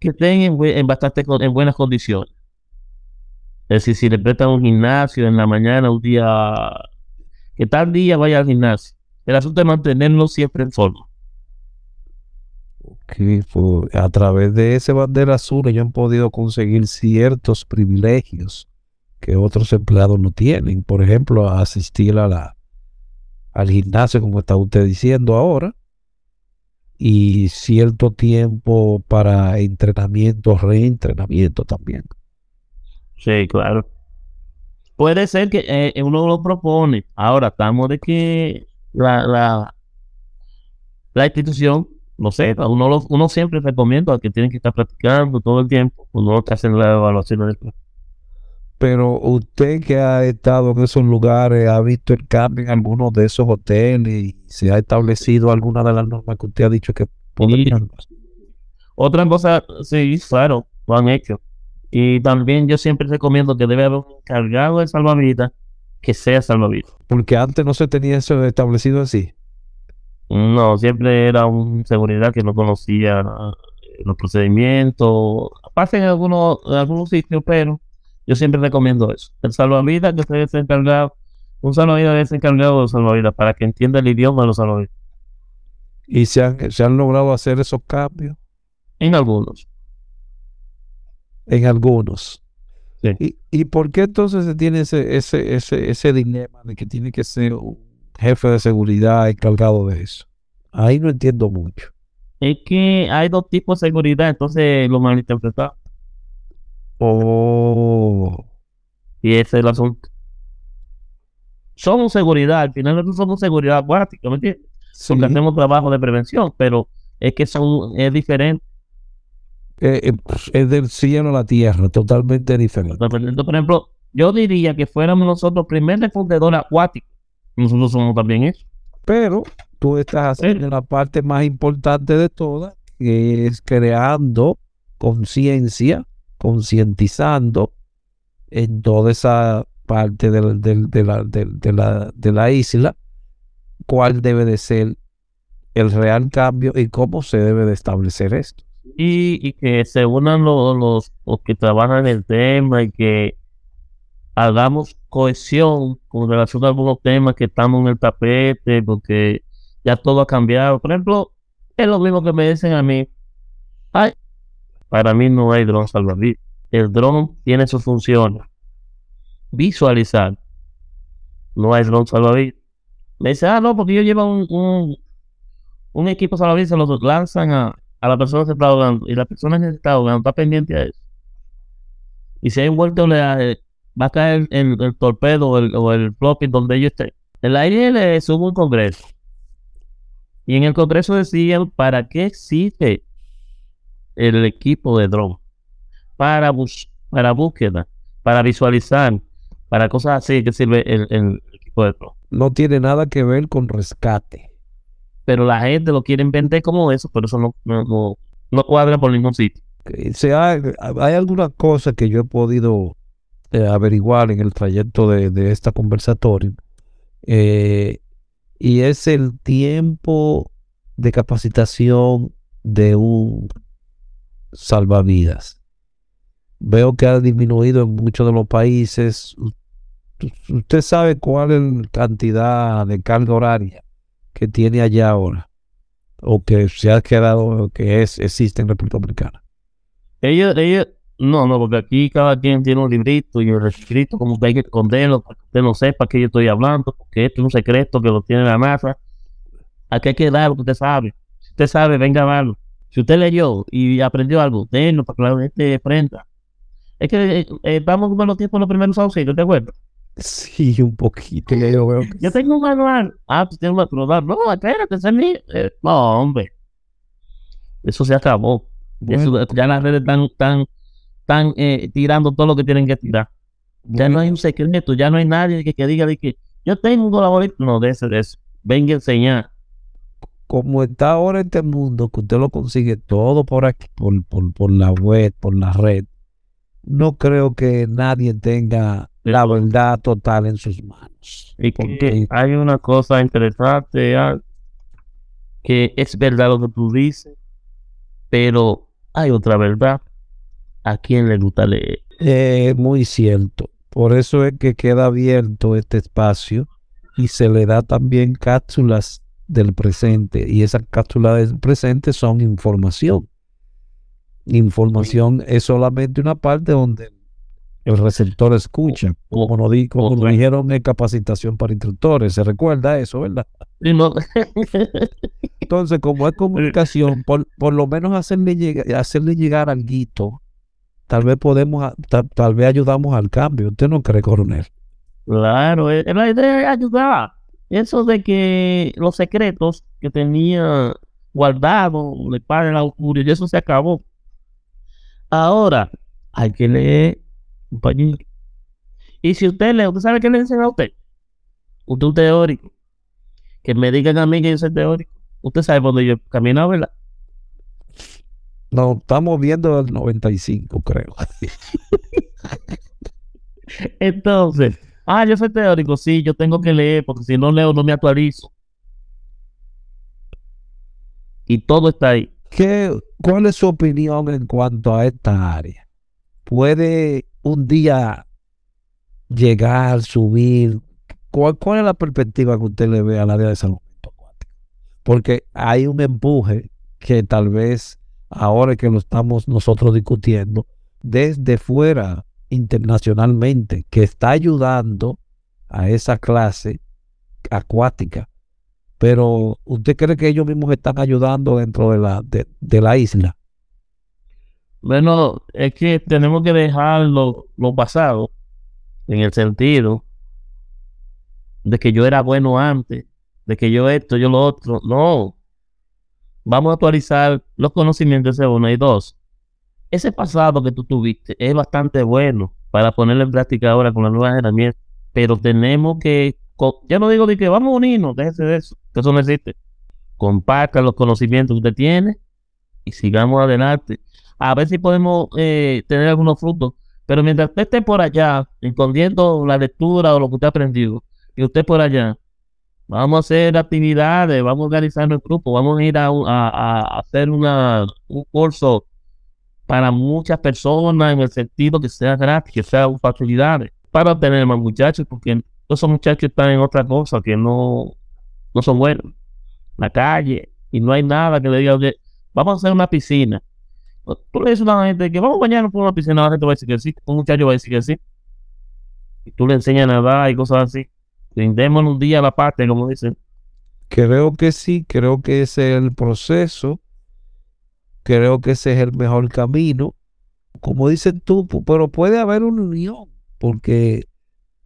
que estén en, bastante en buenas condiciones. Es decir, si le prestan un gimnasio en la mañana, un día, que tal día vaya al gimnasio. El asunto es mantenerlo siempre en forma. Pues, a través de ese bandera azul ellos han podido conseguir ciertos privilegios que otros empleados no tienen. Por ejemplo, asistir a la, al gimnasio, como está usted diciendo ahora, y cierto tiempo para entrenamiento, reentrenamiento también. Sí, claro. Puede ser que eh, uno lo propone. Ahora estamos de que la, la, la institución, no sé, uno, uno siempre recomienda que tienen que estar practicando todo el tiempo, uno que hace la evaluación. Pero usted que ha estado en esos lugares, ha visto el cambio en algunos de esos hoteles y se ha establecido alguna de las normas que usted ha dicho que podrían. Otra cosa, sí, claro, lo han hecho. Y también yo siempre recomiendo que debe haber un encargado de salvavidas que sea salvavidas. Porque antes no se tenía eso establecido así. No, siempre era un seguridad que no conocía eh, los procedimientos. Pasa en algunos, en algunos sitios, pero yo siempre recomiendo eso. El salvavidas que se esté encargado, un salvavidas debe ser encargado de salvavidas para que entienda el idioma de los salvavidas. ¿Y se han, se han logrado hacer esos cambios? En algunos. En algunos. Sí. ¿Y, por qué entonces se tiene ese, ese, ese, ese dilema de que tiene que ser un jefe de seguridad encargado de eso? Ahí no entiendo mucho. Es que hay dos tipos de seguridad, entonces lo malinterpretado. Oh. Y ese es el asunto. Somos seguridad, al final nosotros somos seguridad acuática, ¿me entiendes? Porque hacemos trabajo de prevención, pero es que son, es diferente. Eh, eh, es del cielo a la tierra, totalmente diferente. Por ejemplo, yo diría que fuéramos nosotros primer refundidor acuático. Nosotros somos también eso. Pero tú estás haciendo la parte más importante de todas, que es creando conciencia concientizando en toda esa parte de, la, de, la, isla cuál debe de ser el real cambio y cómo se debe de establecer esto. Y, que se unan los, los, que trabajan en el tema y que hagamos cohesión con relación a algunos temas que estamos en el tapete, porque ya todo ha cambiado. Por ejemplo, es lo mismo que me dicen a mí. Ay, para mí no hay dron salvavidas. El dron tiene sus funciones. Visualizar. No hay dron salvavidas. Me dice, ah, no, porque yo llevo un, un, equipo salvavidas, se lo lanzan a, a, la persona que se está ahogando. Y la persona que se está ahogando está pendiente a eso. Y si hay un vuelto, le, va a caer el, el torpedo o el, o el floppy donde ellos estén. El aire le sube un congreso. Y en el congreso decían para qué existe el equipo de dron. Para, para búsqueda, para visualizar, para cosas así que sirve el, equipo de dron. No tiene nada que ver con rescate. Pero la gente lo quiere vender como eso, pero eso no, no, cuadra por ningún sitio. hay alguna cosa que yo he podido eh, averiguar en el trayecto de, de esta conversatorio. Eh, y es el tiempo de capacitación de un salvavidas. Veo que ha disminuido en muchos de los países. ¿Usted sabe cuál es la cantidad de carga horaria que tiene allá ahora? O que se ha quedado, que es, existe en República Dominicana. Ellos, ellos, no, no, porque aquí cada quien tiene un librito y el escrito como que hay que esconderlo para que usted no sepa que yo estoy hablando, porque esto es un secreto que lo tiene la masa. Aquí hay que dar lo que usted sabe. Si usted sabe, venga a darlo. Si usted leyó y aprendió algo, denlo para que la gente aprenda. Es que eh, eh, vamos con los tiempos los primeros auxilios, ¿te acuerdas? Sí, un poquito. Ya yo veo. que Yo tengo un manual. Ah, tú tienes un manual. No, espérate, ese es mío. Eh, no, hombre. Eso se acabó. Eso- ya las redes están, están, están eh, tirando todo lo que tienen que tirar. Ya no hay un secreto, ya no hay nadie que, que diga de que yo tengo un colaborador. No, de ese, de eso. Venga a enseñar. Como está ahora este mundo, que usted lo consigue todo por aquí, por, por, por la web, por la red, no creo que nadie tenga la verdad total en sus manos. Y Porque- que hay una cosa interesante, Al, que es verdad lo que tú dices, pero hay otra verdad. ¿A quién le gusta leer? Eh, muy cierto. Por eso es que queda abierto este espacio y se le da también cápsulas del presente. Y esas cápsulas del presente son información. Información es solamente una parte donde el receptor escucha. Como nos, di- como nos Otra. dijeron en capacitación para instructores. ¿Se recuerda eso, verdad? No- <laughs> Entonces, como es comunicación, por, por lo menos hacerle, llega- hacerle llegar al guito, tal vez podemos, a- ta- tal vez ayudamos al cambio. ¿Usted no cree, coronel? claro, la idea es ayudar. Eso de que los secretos que tenía guardado le padre la augurio, y eso se acabó. Ahora, hay que leer pañito. Y si usted lee, ¿usted sabe qué le dicen a usted? Usted es un teórico. Que me digan a mí que yo soy teórico. Usted sabe por dónde yo camino, ¿verdad? No, estamos viendo el 95, creo. <laughs> Entonces, ah, yo soy teórico, sí, yo tengo que leer, porque si no leo no me actualizo. Y todo está ahí. ¿Qué, ¿Cuál es su opinión en cuanto a esta área? ¿Puede un día llegar, subir? ¿Cuál, cuál es la perspectiva que usted le ve al área de acuático? Porque hay un empuje que tal vez ahora que lo estamos nosotros discutiendo desde fuera internacionalmente que está ayudando a esa clase acuática. Pero ¿usted cree que ellos mismos están ayudando dentro de la, de, la isla? Bueno, es que tenemos que dejar lo, lo pasado en el sentido de que yo era bueno antes, de que yo esto, yo lo otro. No. Vamos a actualizar los conocimientos de uno y dos. Ese pasado que tú tuviste es bastante bueno para ponerlo en práctica ahora con las nuevas herramientas, pero tenemos que, ya no digo de que vamos a unirnos, déjese de eso, que eso no existe. Comparta los conocimientos que usted tiene y sigamos adelante. A ver si podemos eh, tener algunos frutos. Pero mientras usted esté por allá, escondiendo la lectura o lo que usted ha aprendido, y usted por allá, vamos a hacer actividades, vamos a organizarnos en grupo, vamos a ir a, a- a hacer una, un curso para muchas personas en el sentido que sea gratis, que sea facilidades, para obtener más muchachos, porque esos muchachos están en otra cosa que no, no son buenos. La calle, y no hay nada que le diga, "Oye, vamos a hacer una piscina. Tú le dices a una gente que vamos a bañarnos por una piscina, la gente va a decir que sí, un muchacho va a decir que sí. Y tú le enseñas a nadar y cosas así. Brindémonos un día a la parte, como dicen. Creo que sí, creo que ese es el proceso, creo que ese es el mejor camino. Como dices tú, pero puede haber una unión, porque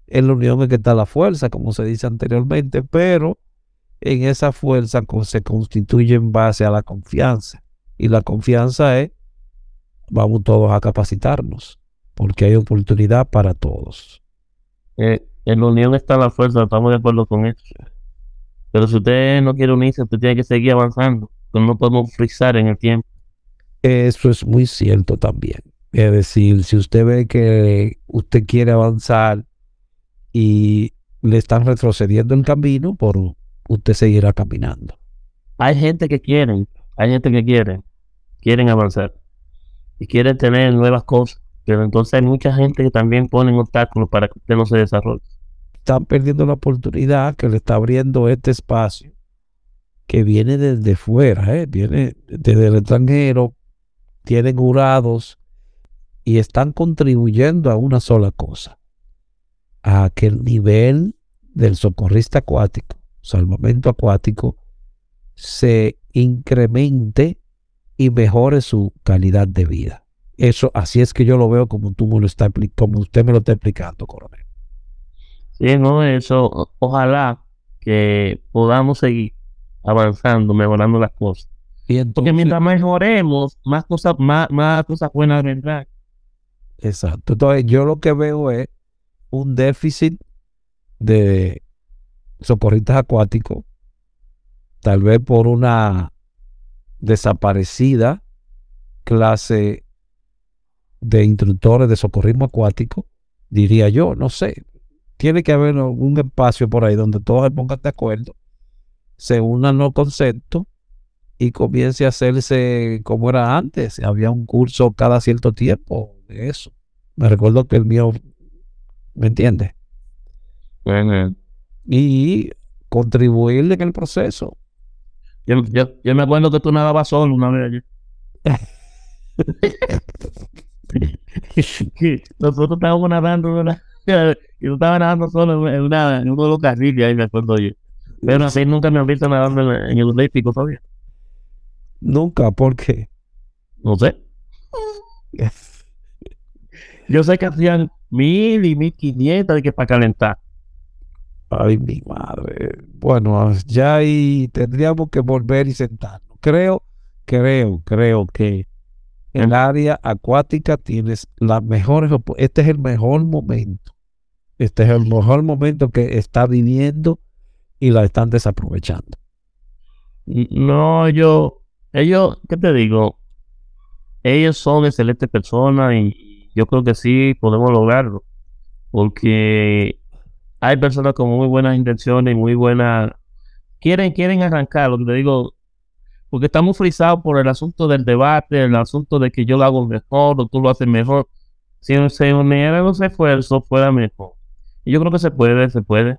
en la unión es que está la fuerza, como se dice anteriormente, pero en esa fuerza se constituye en base a la confianza. Y la confianza es, vamos todos a capacitarnos, porque hay oportunidad para todos. Eh, en la unión está la fuerza, estamos de acuerdo con eso. Pero si usted no quiere unirse, usted tiene que seguir avanzando. no podemos frizar en el tiempo. Eso es muy cierto también. Es decir, si usted ve que usted quiere avanzar y le están retrocediendo el camino, por usted seguirá caminando. Hay gente que quieren, hay gente que quieren, quieren avanzar y quieren tener nuevas cosas. Pero entonces hay mucha gente que también ponen obstáculos para que usted no se desarrolle. Están perdiendo la oportunidad que le está abriendo este espacio que viene desde fuera, ¿eh? viene desde el extranjero, tienen jurados y están contribuyendo a una sola cosa, a que el nivel del socorrista acuático, salvamento acuático, se incremente y mejore su calidad de vida. Eso, así es que yo lo veo como tú me lo está como usted me lo está explicando, coronel. Sí, no, eso, ojalá que podamos seguir avanzando, mejorando las cosas. Y Porque entonces, mientras mejoremos, más cosas, más, más cosas buenas vendrán. exacto. Entonces, yo lo que veo es un déficit de socorristas acuáticos, tal vez por una desaparecida clase de instructores de socorrismo acuático, diría yo, no sé. Tiene que haber un espacio por ahí donde todos se pongan de acuerdo, se unan los conceptos y comience a hacerse como era antes. Había un curso cada cierto tiempo de eso. Me recuerdo que el mío, ¿me entiendes? Y contribuir en el proceso. Yo, yo, yo me acuerdo que tú nadabas solo una vez <laughs> Nosotros estábamos nadando. Y tú estabas nadando solo en, una, en uno de los carriles, ahí me acuerdo yo. Pero así nunca me han visto nadando en, en el Olímpico todavía. Nunca, porque No sé. Yo sé que hacían mil y mil quinientas de que para calentar. Ay, mi madre. Bueno, ya ahí tendríamos que volver y sentarnos. Creo, creo, creo que el área acuática tienes las mejores. Este es el mejor momento. Este es el mejor momento que está viviendo y la están desaprovechando. No, yo, ellos, ¿qué te digo? Ellos son excelentes personas y yo creo que sí podemos lograrlo. Porque hay personas con muy buenas intenciones y muy buenas. Quieren, quieren arrancar, lo que te digo. Porque estamos frisados por el asunto del debate, el asunto de que yo lo hago mejor o tú lo haces mejor. Si se unieran los esfuerzos, fuera mejor. Y yo creo que se puede, se puede.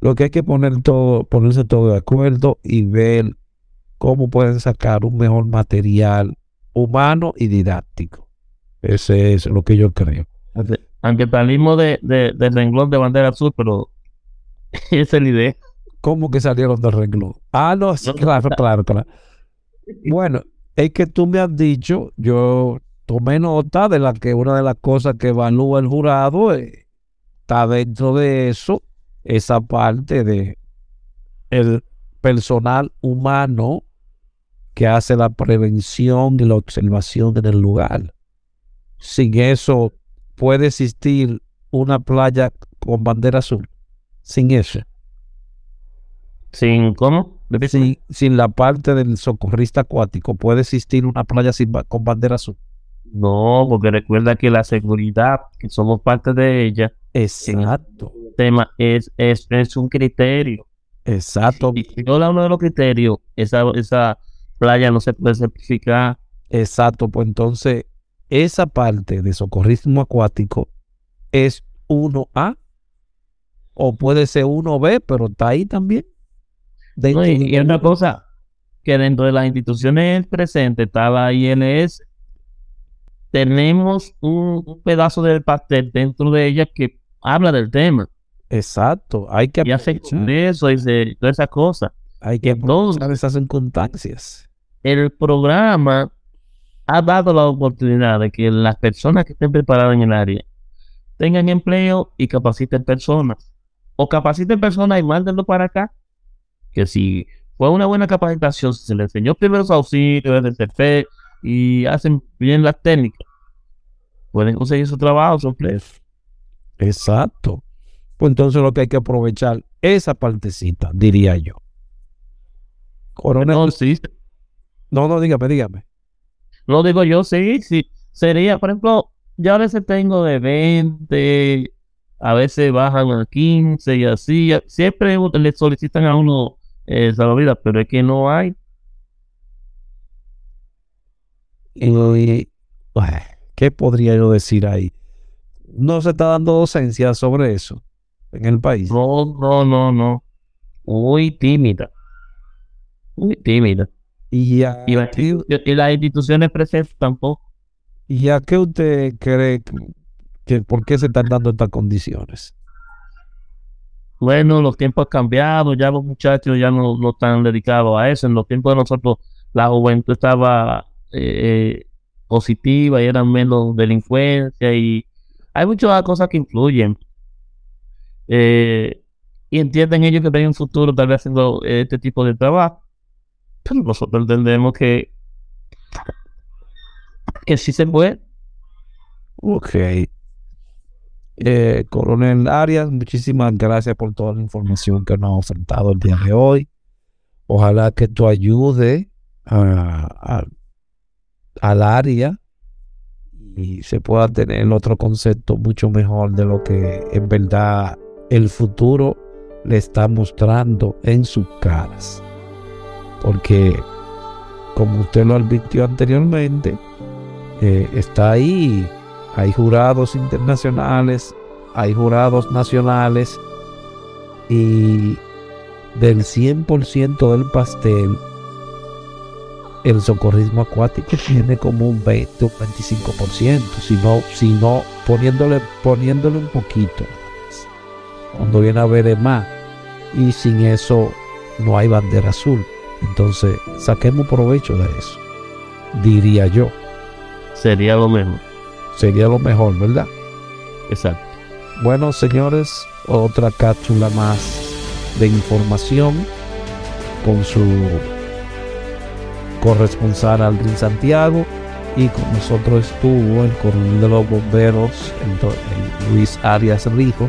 Lo que hay que poner todo, ponerse todo de acuerdo y ver cómo pueden sacar un mejor material humano y didáctico. Ese es lo que yo creo. Aunque- salimos de, de- del renglón de bandera azul, pero <laughs> esa es la idea. ¿Cómo que salieron del renglón? Ah, no, sí, claro, claro, claro. <laughs> Bueno, es que tú me has dicho, yo tomé nota de la que una de las cosas que evalúa el jurado eh, está dentro de eso, esa parte de el personal humano que hace la prevención y la observación en el lugar. Sin eso, puede existir una playa con bandera azul. Sin eso. ¿Sin cómo? Sin, sin la parte del socorrista acuático, puede existir una playa sin con bandera azul. No, porque recuerda que la seguridad, que somos parte de ella, Exacto, el tema es, es, es un criterio. exacto, Y uno de los criterios, esa, esa playa no se puede certificar. exacto. Pues entonces, esa parte de socorrismo acuático es 1A o puede ser 1B, pero está ahí también. No, y, de- y otra cosa, que dentro de las instituciones presentes está la INS, tenemos un, un pedazo del pastel dentro de ella que habla del tema Exacto, hay que y hace eso y se- todas esas cosas. Hay que aprovechar esas circunstancias. el programa ha dado la oportunidad de que las personas que estén preparadas en el área tengan empleo y capaciten personas. O capaciten personas y mándenlo para acá. Que si fue una buena capacitación, si se le enseñó primeros auxilios, DTP y hacen bien las técnicas, pueden conseguir su trabajo, su empleo. Exacto. Pues entonces lo que hay que aprovechar esa partecita, diría yo. Coronel, No, sí, no, no, dígame, dígame. No digo yo, sí, sí. Sería, por ejemplo, yo a veces tengo de 20, a veces bajan a 15 y así. Siempre le solicitan a uno eh, salvavidas, pero es que no hay. Y, ¿qué podría yo decir ahí? No se está dando docencia sobre eso en el país. No, no, no, no. Muy tímida. Muy tímida. ¿Y a, Y, la- qué, y las instituciones presentes tampoco. y a qué usted cree que, que- por qué se están dando estas condiciones? Bueno, los tiempos han cambiado, ya los muchachos ya no, no están dedicados a eso. En los tiempos de nosotros, la juventud estaba eh, positiva y eran menos delincuencia y hay muchas cosas que influyen. eh, y entienden ellos que tienen un futuro tal vez haciendo este tipo de trabajo. Pero nosotros entendemos que, que sí se puede. Ok. Eh, Coronel Arias, muchísimas gracias por toda la información que nos ha ofertado el día de hoy. Ojalá que esto ayude a- al área y se pueda tener otro concepto mucho mejor de lo que en verdad el futuro le está mostrando en sus caras. Porque, como usted lo advirtió anteriormente, eh, está ahí hay jurados internacionales, hay jurados nacionales y del 100% del pastel, el socorrismo acuático tiene como un 20 o 25%, si no, si no poniéndole, poniéndole un poquito. Cuando viene a ver más. Y sin eso no hay bandera azul. Entonces, saquemos provecho de eso, diría yo. Sería lo mejor. Sería lo mejor, ¿verdad? Exacto. Bueno, señores, otra cápsula más de información con su corresponsal Aldrin Santiago y con nosotros estuvo el coronel de los bomberos, el, Luis Arias Rijo,